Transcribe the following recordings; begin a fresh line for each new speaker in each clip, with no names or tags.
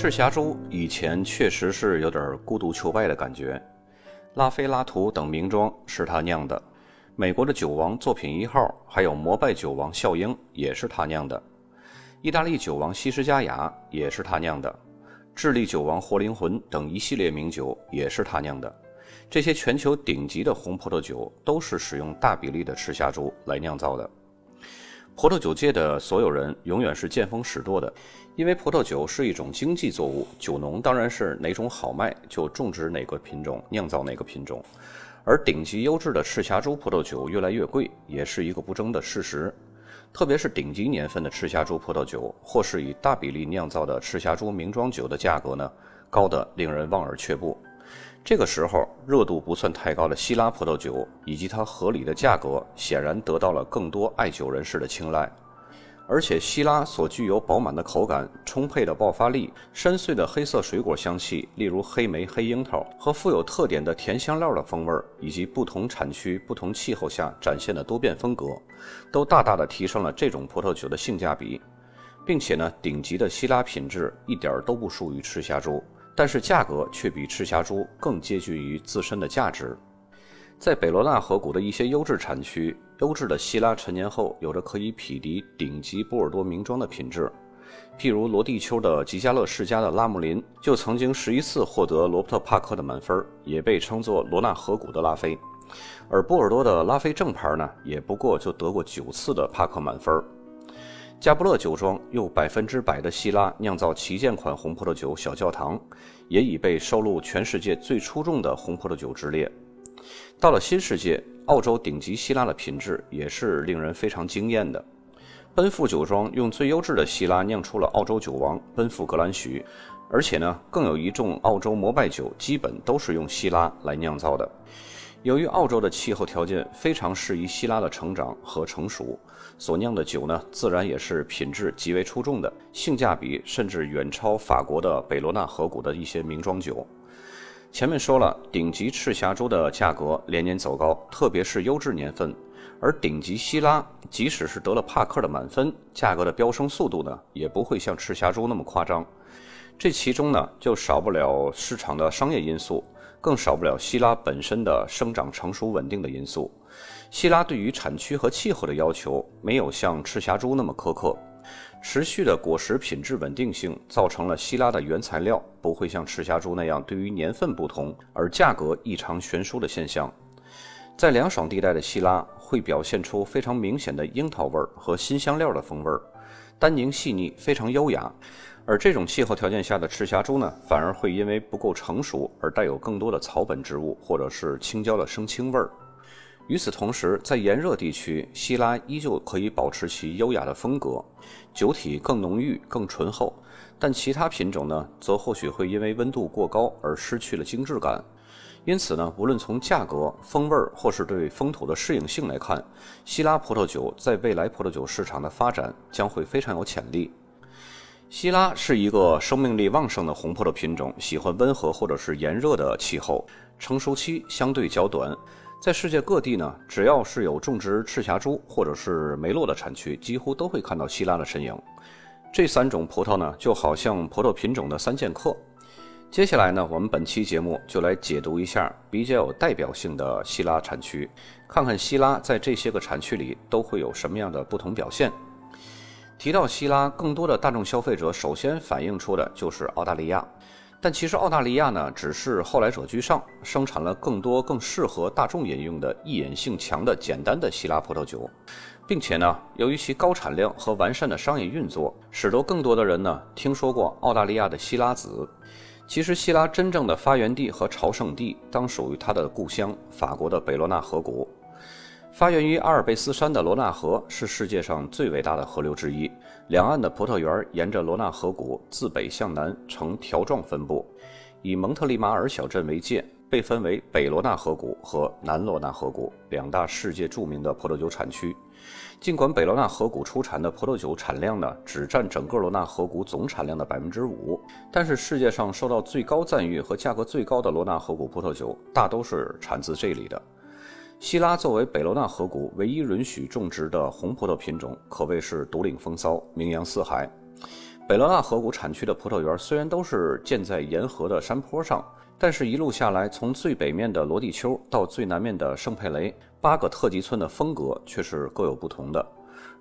赤霞珠以前确实是有点孤独求败的感觉，拉菲、拉图等名庄是他酿的，美国的酒王作品一号，还有摩拜酒王笑鹰也是他酿的，意大利酒王西施佳雅也是他酿的，智利酒王活灵魂等一系列名酒也是他酿的。这些全球顶级的红葡萄酒都是使用大比例的赤霞珠来酿造的。葡萄酒界的所有人永远是见风使舵的，因为葡萄酒是一种经济作物，酒农当然是哪种好卖就种植哪个品种，酿造哪个品种。而顶级优质的赤霞珠葡萄酒越来越贵，也是一个不争的事实。特别是顶级年份的赤霞珠葡萄酒，或是以大比例酿造的赤霞珠名庄酒的价格呢，高得令人望而却步。这个时候，热度不算太高的希拉葡萄酒以及它合理的价格，显然得到了更多爱酒人士的青睐。而且，希拉所具有饱满的口感、充沛的爆发力、深邃的黑色水果香气，例如黑莓、黑樱桃，和富有特点的甜香料的风味，以及不同产区、不同气候下展现的多变风格，都大大的提升了这种葡萄酒的性价比。并且呢，顶级的希拉品质一点都不输于赤霞珠。但是价格却比赤霞珠更接近于自身的价值。在北罗纳河谷的一些优质产区，优质的希拉陈年后有着可以匹敌顶级波尔多名庄的品质。譬如罗地丘的吉加勒世家的拉姆林，就曾经十一次获得罗伯特·帕克的满分，也被称作罗纳河谷的拉菲。而波尔多的拉菲正牌呢，也不过就得过九次的帕克满分。加布勒酒庄用百分之百的希拉酿造旗舰款红葡萄酒“小教堂”，也已被收录全世界最出众的红葡萄酒之列。到了新世界，澳洲顶级希拉的品质也是令人非常惊艳的。奔富酒庄用最优质的希拉酿出了澳洲酒王奔富格兰许，而且呢，更有一众澳洲摩拜酒基本都是用希拉来酿造的。由于澳洲的气候条件非常适宜希拉的成长和成熟，所酿的酒呢，自然也是品质极为出众的，性价比甚至远超法国的北罗纳河谷的一些名庄酒。前面说了，顶级赤霞珠的价格连年走高，特别是优质年份，而顶级希拉即使是得了帕克的满分，价格的飙升速度呢，也不会像赤霞珠那么夸张。这其中呢，就少不了市场的商业因素。更少不了希拉本身的生长成熟稳定的因素。希拉对于产区和气候的要求没有像赤霞珠那么苛刻，持续的果实品质稳定性造成了希拉的原材料不会像赤霞珠那样对于年份不同而价格异常悬殊的现象。在凉爽地带的希拉会表现出非常明显的樱桃味和新香料的风味，单宁细腻，非常优雅。而这种气候条件下的赤霞珠呢，反而会因为不够成熟而带有更多的草本植物或者是青椒的生青味儿。与此同时，在炎热地区，希拉依旧可以保持其优雅的风格，酒体更浓郁、更醇厚。但其他品种呢，则或许会因为温度过高而失去了精致感。因此呢，无论从价格、风味儿或是对风土的适应性来看，希拉葡萄酒在未来葡萄酒市场的发展将会非常有潜力。希拉是一个生命力旺盛的红葡萄品种，喜欢温和或者是炎热的气候，成熟期相对较短。在世界各地呢，只要是有种植赤霞珠或者是梅洛的产区，几乎都会看到希拉的身影。这三种葡萄呢，就好像葡萄品种的三剑客。接下来呢，我们本期节目就来解读一下比较有代表性的希拉产区，看看希拉在这些个产区里都会有什么样的不同表现。提到希拉，更多的大众消费者首先反映出的就是澳大利亚，但其实澳大利亚呢，只是后来者居上，生产了更多更适合大众饮用的易饮性强的简单的希拉葡萄酒，并且呢，由于其高产量和完善的商业运作，使得更多的人呢听说过澳大利亚的希拉子。其实希拉真正的发源地和朝圣地，当属于它的故乡法国的北罗纳河谷。发源于阿尔卑斯山的罗纳河是世界上最伟大的河流之一。两岸的葡萄园沿着罗纳河谷自北向南呈条状分布，以蒙特利马尔小镇为界，被分为北罗纳河谷和南罗纳河谷两大世界著名的葡萄酒产区。尽管北罗纳河谷出产的葡萄酒产量呢只占整个罗纳河谷总产量的百分之五，但是世界上受到最高赞誉和价格最高的罗纳河谷葡萄酒大都是产自这里的。希拉作为北罗纳河谷唯一允许种植的红葡萄品种，可谓是独领风骚，名扬四海。北罗纳河谷产区的葡萄园虽然都是建在沿河的山坡上，但是一路下来，从最北面的罗地丘到最南面的圣佩雷，八个特级村的风格却是各有不同的。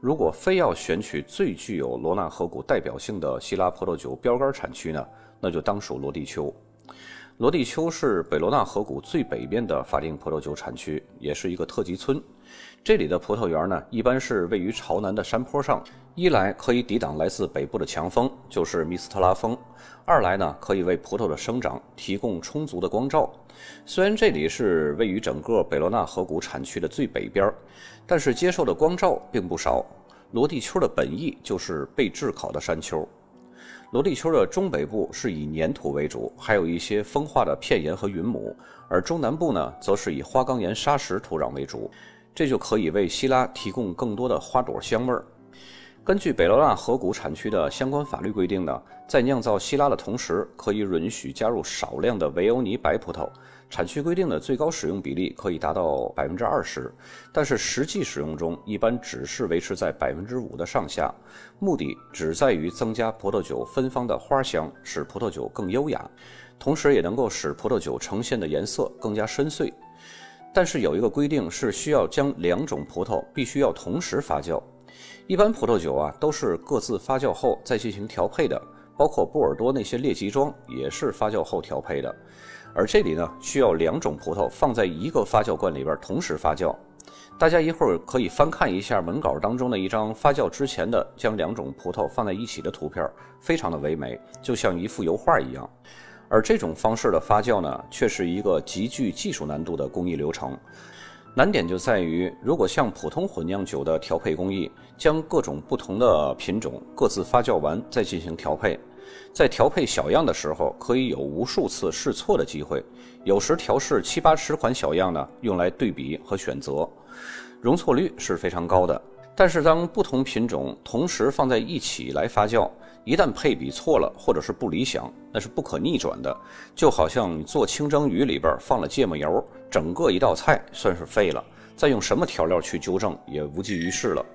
如果非要选取最具有罗纳河谷代表性的希腊葡萄酒标杆产区呢，那就当属罗地丘。罗地丘是北罗纳河谷最北边的法定葡萄酒产区，也是一个特级村。这里的葡萄园呢，一般是位于朝南的山坡上，一来可以抵挡来自北部的强风，就是密斯特拉风；二来呢，可以为葡萄的生长提供充足的光照。虽然这里是位于整个北罗纳河谷产区的最北边，但是接受的光照并不少。罗地丘的本意就是被炙烤的山丘。罗地丘的中北部是以粘土为主，还有一些风化的片岩和云母；而中南部呢，则是以花岗岩砂石土壤为主，这就可以为希拉提供更多的花朵香味儿。根据北罗纳河谷产区的相关法律规定呢，在酿造希拉的同时，可以允许加入少量的维欧尼白葡萄。产区规定的最高使用比例可以达到百分之二十，但是实际使用中一般只是维持在百分之五的上下，目的只在于增加葡萄酒芬芳的花香，使葡萄酒更优雅，同时也能够使葡萄酒呈现的颜色更加深邃。但是有一个规定是需要将两种葡萄必须要同时发酵，一般葡萄酒啊都是各自发酵后再进行调配的，包括波尔多那些列级庄也是发酵后调配的。而这里呢，需要两种葡萄放在一个发酵罐里边同时发酵。大家一会儿可以翻看一下文稿当中的一张发酵之前的将两种葡萄放在一起的图片，非常的唯美，就像一幅油画一样。而这种方式的发酵呢，却是一个极具技术难度的工艺流程。难点就在于，如果像普通混酿酒的调配工艺，将各种不同的品种各自发酵完再进行调配。在调配小样的时候，可以有无数次试错的机会。有时调试七八十款小样呢，用来对比和选择，容错率是非常高的。但是当不同品种同时放在一起来发酵，一旦配比错了或者是不理想，那是不可逆转的。就好像做清蒸鱼里边放了芥末油，整个一道菜算是废了。再用什么调料去纠正也无济于事了。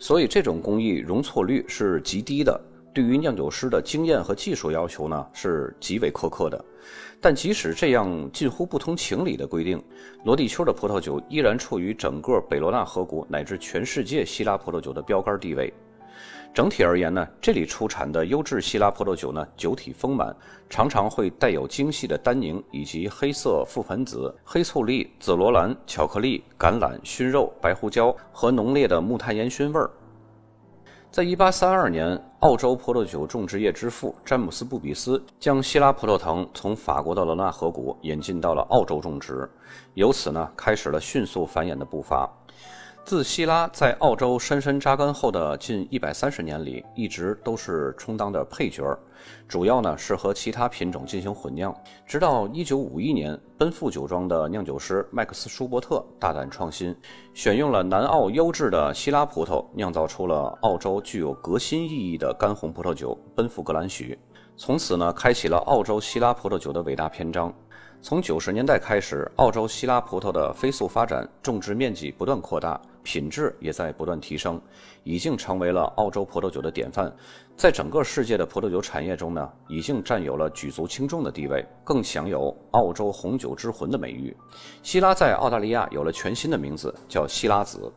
所以这种工艺容错率是极低的。对于酿酒师的经验和技术要求呢，是极为苛刻的。但即使这样近乎不通情理的规定，罗地丘的葡萄酒依然处于整个北罗纳河谷乃至全世界希腊葡萄酒的标杆地位。整体而言呢，这里出产的优质希腊葡萄酒呢，酒体丰满，常常会带有精细的单宁以及黑色覆盆子、黑醋栗、紫罗兰、巧克力、橄榄、熏肉、白胡椒和浓烈的木炭烟熏味儿。在一八三二年，澳洲葡萄酒种植业之父詹姆斯·布比斯将希拉葡萄藤从法国的罗纳河谷引进到了澳洲种植，由此呢，开始了迅速繁衍的步伐。自希拉在澳洲深深扎根后的近一百三十年里，一直都是充当的配角，主要呢是和其他品种进行混酿。直到一九五一年，奔富酒庄的酿酒师麦克斯·舒伯特大胆创新，选用了南澳优质的希拉葡萄，酿造出了澳洲具有革新意义的干红葡萄酒——奔富格兰许。从此呢，开启了澳洲希拉葡萄酒的伟大篇章。从九十年代开始，澳洲希拉葡萄的飞速发展，种植面积不断扩大，品质也在不断提升，已经成为了澳洲葡萄酒的典范。在整个世界的葡萄酒产业中呢，已经占有了举足轻重的地位，更享有“澳洲红酒之魂”的美誉。希拉在澳大利亚有了全新的名字，叫希拉子。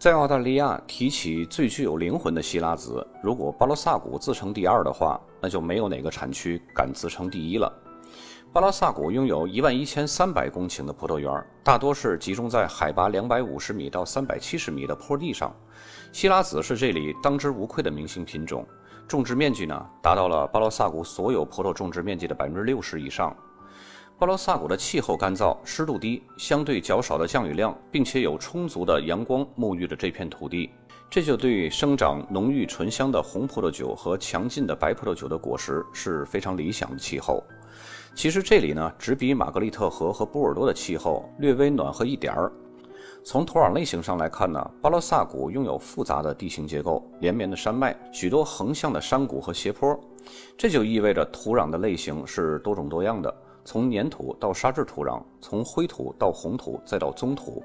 在澳大利亚提起最具有灵魂的希拉子，如果巴罗萨谷自称第二的话，那就没有哪个产区敢自称第一了。巴拉萨谷拥有一万一千三百公顷的葡萄园，大多是集中在海拔两百五十米到三百七十米的坡地上。希拉子是这里当之无愧的明星品种，种植面积呢达到了巴拉萨谷所有葡萄种植面积的百分之六十以上。巴拉萨谷的气候干燥，湿度低，相对较少的降雨量，并且有充足的阳光沐浴着这片土地，这就对生长浓郁醇香的红葡萄酒和强劲的白葡萄酒的果实是非常理想的气候。其实这里呢，只比玛格丽特河和波尔多的气候略微暖和一点儿。从土壤类型上来看呢，巴罗萨谷拥有复杂的地形结构，连绵的山脉，许多横向的山谷和斜坡，这就意味着土壤的类型是多种多样的，从粘土到沙质土壤，从灰土到红土再到棕土。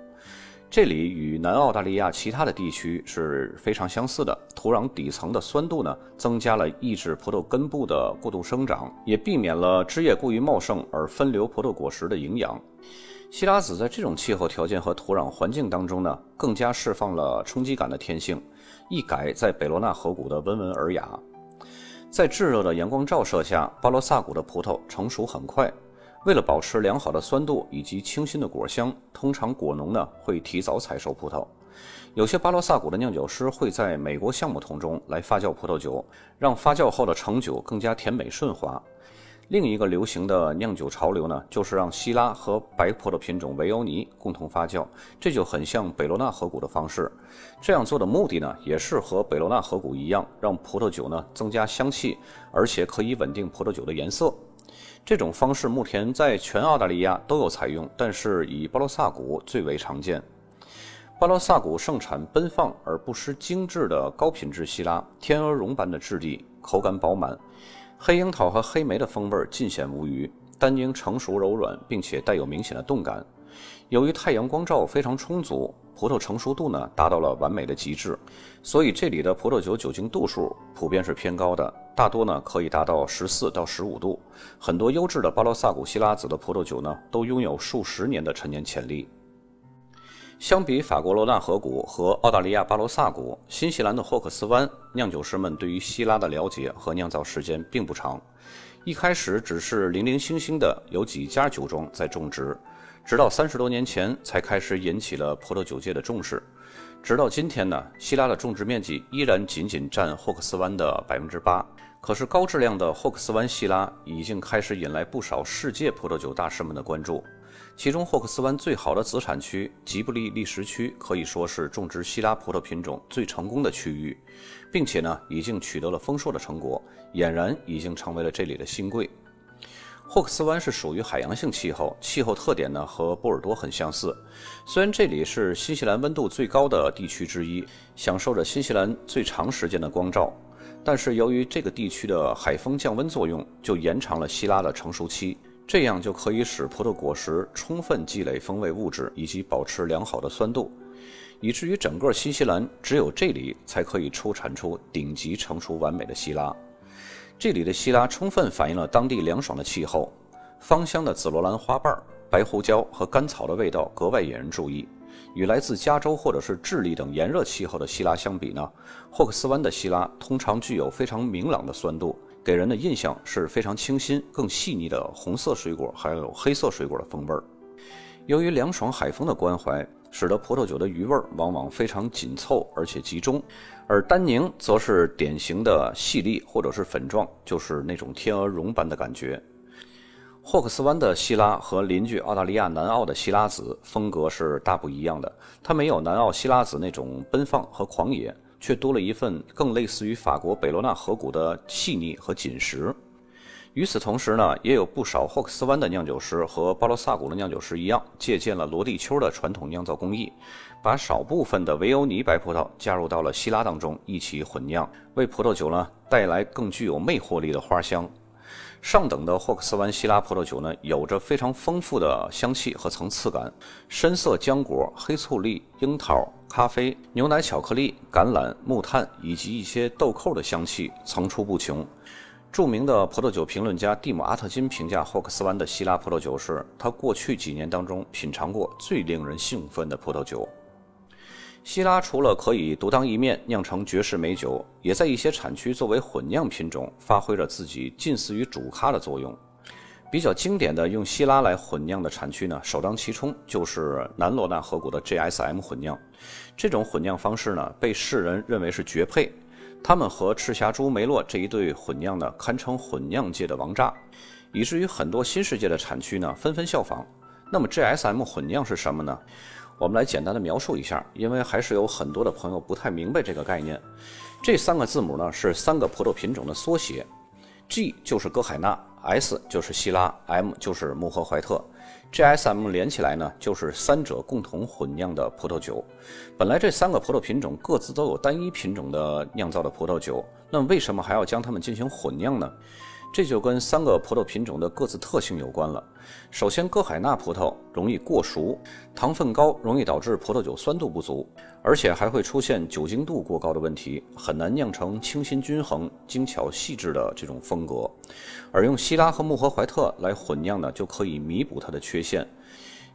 这里与南澳大利亚其他的地区是非常相似的。土壤底层的酸度呢，增加了抑制葡萄根部的过度生长，也避免了枝叶过于茂盛而分流葡萄果实的营养。西拉子在这种气候条件和土壤环境当中呢，更加释放了冲击感的天性，一改在北罗纳河谷的温文尔雅。在炙热的阳光照射下，巴罗萨谷的葡萄成熟很快。为了保持良好的酸度以及清新的果香，通常果农呢会提早采收葡萄。有些巴罗萨谷的酿酒师会在美国橡木桶中来发酵葡萄酒，让发酵后的成酒更加甜美顺滑。另一个流行的酿酒潮流呢，就是让希拉和白葡萄品种维欧尼共同发酵，这就很像北罗纳河谷的方式。这样做的目的呢，也是和北罗纳河谷一样，让葡萄酒呢增加香气，而且可以稳定葡萄酒的颜色。这种方式目前在全澳大利亚都有采用，但是以巴罗萨谷最为常见。巴罗萨谷盛产奔放而不失精致的高品质西拉，天鹅绒般的质地，口感饱满。黑樱桃和黑莓的风味尽显无余，单宁成熟柔软，并且带有明显的动感。由于太阳光照非常充足，葡萄成熟度呢达到了完美的极致，所以这里的葡萄酒酒精度数普遍是偏高的，大多呢可以达到十四到十五度。很多优质的巴罗萨谷希拉子的葡萄酒呢都拥有数十年的陈年潜力。相比法国罗纳河谷和澳大利亚巴罗萨谷，新西兰的霍克斯湾酿酒师们对于希拉的了解和酿造时间并不长。一开始只是零零星星的有几家酒庄在种植，直到三十多年前才开始引起了葡萄酒界的重视。直到今天呢，希拉的种植面积依然仅仅占霍克斯湾的百分之八。可是高质量的霍克斯湾希拉已经开始引来不少世界葡萄酒大师们的关注。其中，霍克斯湾最好的子产区吉布利历史区可以说是种植希拉葡萄品种最成功的区域，并且呢，已经取得了丰硕的成果，俨然已经成为了这里的新贵。霍克斯湾是属于海洋性气候，气候特点呢和波尔多很相似。虽然这里是新西兰温度最高的地区之一，享受着新西兰最长时间的光照，但是由于这个地区的海风降温作用，就延长了希拉的成熟期。这样就可以使葡萄果实充分积累风味物质，以及保持良好的酸度，以至于整个新西兰只有这里才可以出产出顶级成熟完美的希拉。这里的希拉充分反映了当地凉爽的气候，芳香的紫罗兰花瓣、白胡椒和甘草的味道格外引人注意。与来自加州或者是智利等炎热气候的希拉相比呢，霍克斯湾的希拉通常具有非常明朗的酸度。给人的印象是非常清新、更细腻的红色水果，还有黑色水果的风味儿。由于凉爽海风的关怀，使得葡萄酒的余味往往非常紧凑而且集中，而单宁则是典型的细粒或者是粉状，就是那种天鹅绒般的感觉。霍克斯湾的希拉和邻居澳大利亚南澳的希拉子风格是大不一样的，它没有南澳希拉子那种奔放和狂野。却多了一份更类似于法国北罗纳河谷的细腻和紧实。与此同时呢，也有不少霍克斯湾的酿酒师和巴罗萨谷的酿酒师一样，借鉴了罗地丘的传统酿造工艺，把少部分的维欧尼白葡萄加入到了希拉当中一起混酿，为葡萄酒呢带来更具有魅惑力的花香。上等的霍克斯湾希拉葡萄酒呢，有着非常丰富的香气和层次感，深色浆果、黑醋栗、樱桃、咖啡、牛奶、巧克力、橄榄、木炭以及一些豆蔻的香气层出不穷。著名的葡萄酒评论家蒂姆·阿特金评价霍克斯湾的希拉葡萄酒是他过去几年当中品尝过最令人兴奋的葡萄酒。希拉除了可以独当一面酿成绝世美酒，也在一些产区作为混酿品种发挥着自己近似于主咖的作用。比较经典的用希拉来混酿的产区呢，首当其冲就是南罗纳河谷的 GSM 混酿。这种混酿方式呢，被世人认为是绝配。他们和赤霞珠梅洛这一对混酿呢，堪称混酿界的王炸，以至于很多新世界的产区呢，纷纷效仿。那么 GSM 混酿是什么呢？我们来简单的描述一下，因为还是有很多的朋友不太明白这个概念。这三个字母呢是三个葡萄品种的缩写，G 就是歌海纳，S 就是希拉，M 就是穆赫怀特。GSM 连起来呢就是三者共同混酿的葡萄酒。本来这三个葡萄品种各自都有单一品种的酿造的葡萄酒，那为什么还要将它们进行混酿呢？这就跟三个葡萄品种的各自特性有关了。首先，歌海纳葡萄容易过熟，糖分高，容易导致葡萄酒酸度不足，而且还会出现酒精度过高的问题，很难酿成清新均衡、精巧细致的这种风格。而用希拉和穆赫怀特来混酿呢，就可以弥补它的缺陷。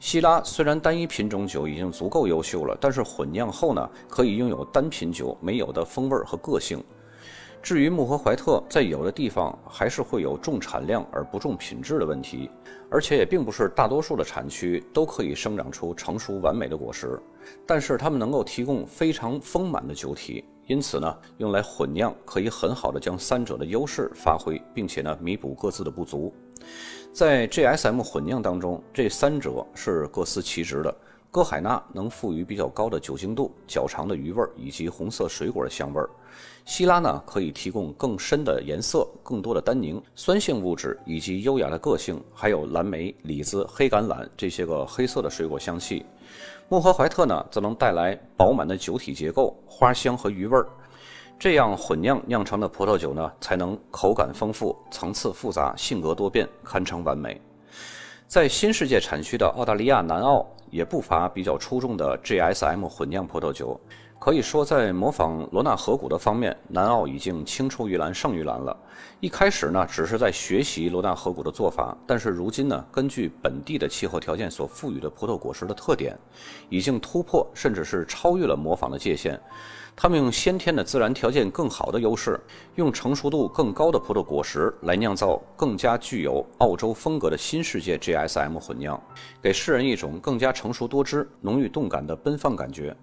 希拉虽然单一品种酒已经足够优秀了，但是混酿后呢，可以拥有单品酒没有的风味儿和个性。至于穆赫怀特，在有的地方还是会有重产量而不重品质的问题，而且也并不是大多数的产区都可以生长出成熟完美的果实，但是它们能够提供非常丰满的酒体，因此呢，用来混酿可以很好的将三者的优势发挥，并且呢，弥补各自的不足。在 GSM 混酿当中，这三者是各司其职的。歌海纳能赋予比较高的酒精度、较长的余味以及红色水果的香味儿。希拉呢，可以提供更深的颜色、更多的单宁、酸性物质以及优雅的个性，还有蓝莓、李子、黑橄榄这些个黑色的水果香气。穆赫怀特呢，则能带来饱满的酒体结构、花香和余味儿。这样混酿酿成的葡萄酒呢，才能口感丰富、层次复杂、性格多变，堪称完美。在新世界产区的澳大利亚南澳，也不乏比较出众的 GSM 混酿葡萄酒。可以说，在模仿罗纳河谷的方面，南澳已经青出于蓝胜于蓝了。一开始呢，只是在学习罗纳河谷的做法，但是如今呢，根据本地的气候条件所赋予的葡萄果实的特点，已经突破甚至是超越了模仿的界限。他们用先天的自然条件更好的优势，用成熟度更高的葡萄果实来酿造更加具有澳洲风格的新世界 GSM 混酿，给世人一种更加成熟多汁、浓郁动感的奔放感觉。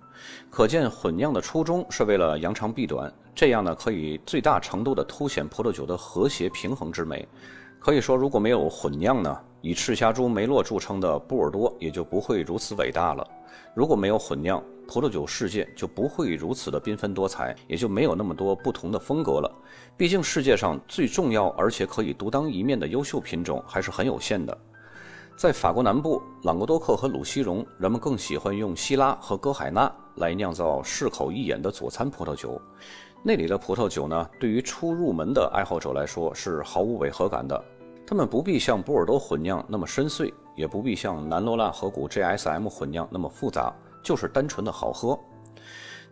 可见混酿的初衷是为了扬长避短，这样呢可以最大程度地凸显葡萄酒的和谐平衡之美。可以说，如果没有混酿呢，以赤霞珠梅洛著称的波尔多也就不会如此伟大了。如果没有混酿，葡萄酒世界就不会如此的缤纷多彩，也就没有那么多不同的风格了。毕竟世界上最重要而且可以独当一面的优秀品种还是很有限的。在法国南部，朗格多克和鲁西荣，人们更喜欢用希拉和歌海纳来酿造适口一眼的佐餐葡萄酒。那里的葡萄酒呢，对于初入门的爱好者来说是毫无违和感的。他们不必像波尔多混酿那么深邃，也不必像南罗纳河谷 GSM 混酿那么复杂。就是单纯的好喝，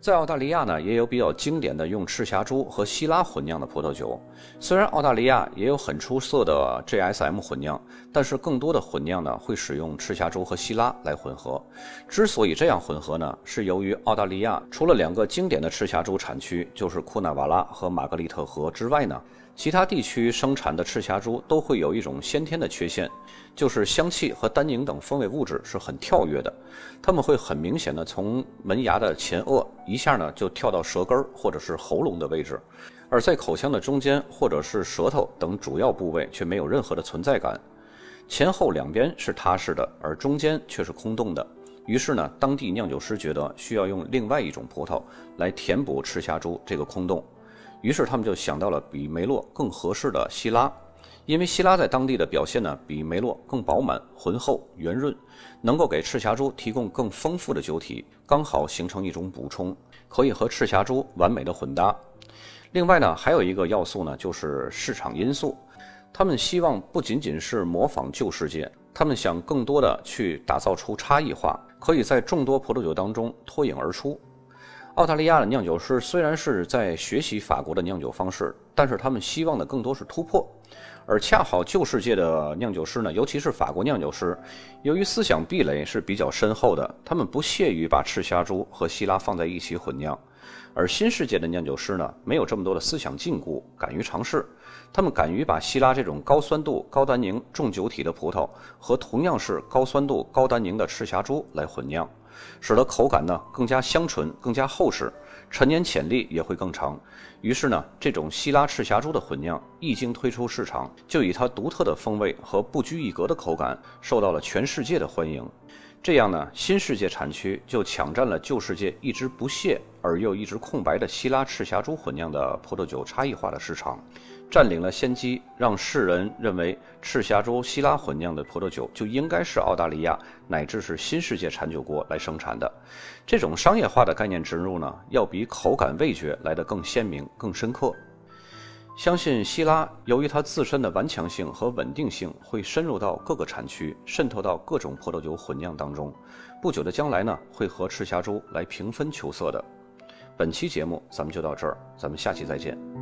在澳大利亚呢，也有比较经典的用赤霞珠和希拉混酿的葡萄酒。虽然澳大利亚也有很出色的 GSM 混酿，但是更多的混酿呢会使用赤霞珠和希拉来混合。之所以这样混合呢，是由于澳大利亚除了两个经典的赤霞珠产区，就是库纳瓦拉和玛格丽特河之外呢。其他地区生产的赤霞珠都会有一种先天的缺陷，就是香气和单宁等风味物质是很跳跃的，它们会很明显的从门牙的前颚一下呢就跳到舌根或者是喉咙的位置，而在口腔的中间或者是舌头等主要部位却没有任何的存在感，前后两边是踏实的，而中间却是空洞的。于是呢，当地酿酒师觉得需要用另外一种葡萄来填补赤霞珠这个空洞。于是他们就想到了比梅洛更合适的希拉，因为希拉在当地的表现呢比梅洛更饱满、浑厚、圆润，能够给赤霞珠提供更丰富的酒体，刚好形成一种补充，可以和赤霞珠完美的混搭。另外呢，还有一个要素呢，就是市场因素。他们希望不仅仅是模仿旧世界，他们想更多的去打造出差异化，可以在众多葡萄酒当中脱颖而出。澳大利亚的酿酒师虽然是在学习法国的酿酒方式，但是他们希望的更多是突破，而恰好旧世界的酿酒师呢，尤其是法国酿酒师，由于思想壁垒是比较深厚的，他们不屑于把赤霞珠和希拉放在一起混酿，而新世界的酿酒师呢，没有这么多的思想禁锢，敢于尝试，他们敢于把希拉这种高酸度、高单宁、重酒体的葡萄和同样是高酸度、高单宁的赤霞珠来混酿。使得口感呢更加香醇、更加厚实，陈年潜力也会更长。于是呢，这种希拉赤霞珠的混酿一经推出市场，就以它独特的风味和不拘一格的口感，受到了全世界的欢迎。这样呢，新世界产区就抢占了旧世界一直不懈而又一直空白的希拉赤霞珠混酿的葡萄酒差异化的市场。占领了先机，让世人认为赤霞珠希拉混酿的葡萄酒就应该是澳大利亚乃至是新世界产酒国来生产的。这种商业化的概念植入呢，要比口感味觉来得更鲜明、更深刻。相信希拉由于它自身的顽强性和稳定性，会深入到各个产区，渗透到各种葡萄酒混酿当中。不久的将来呢，会和赤霞珠来平分秋色的。本期节目咱们就到这儿，咱们下期再见。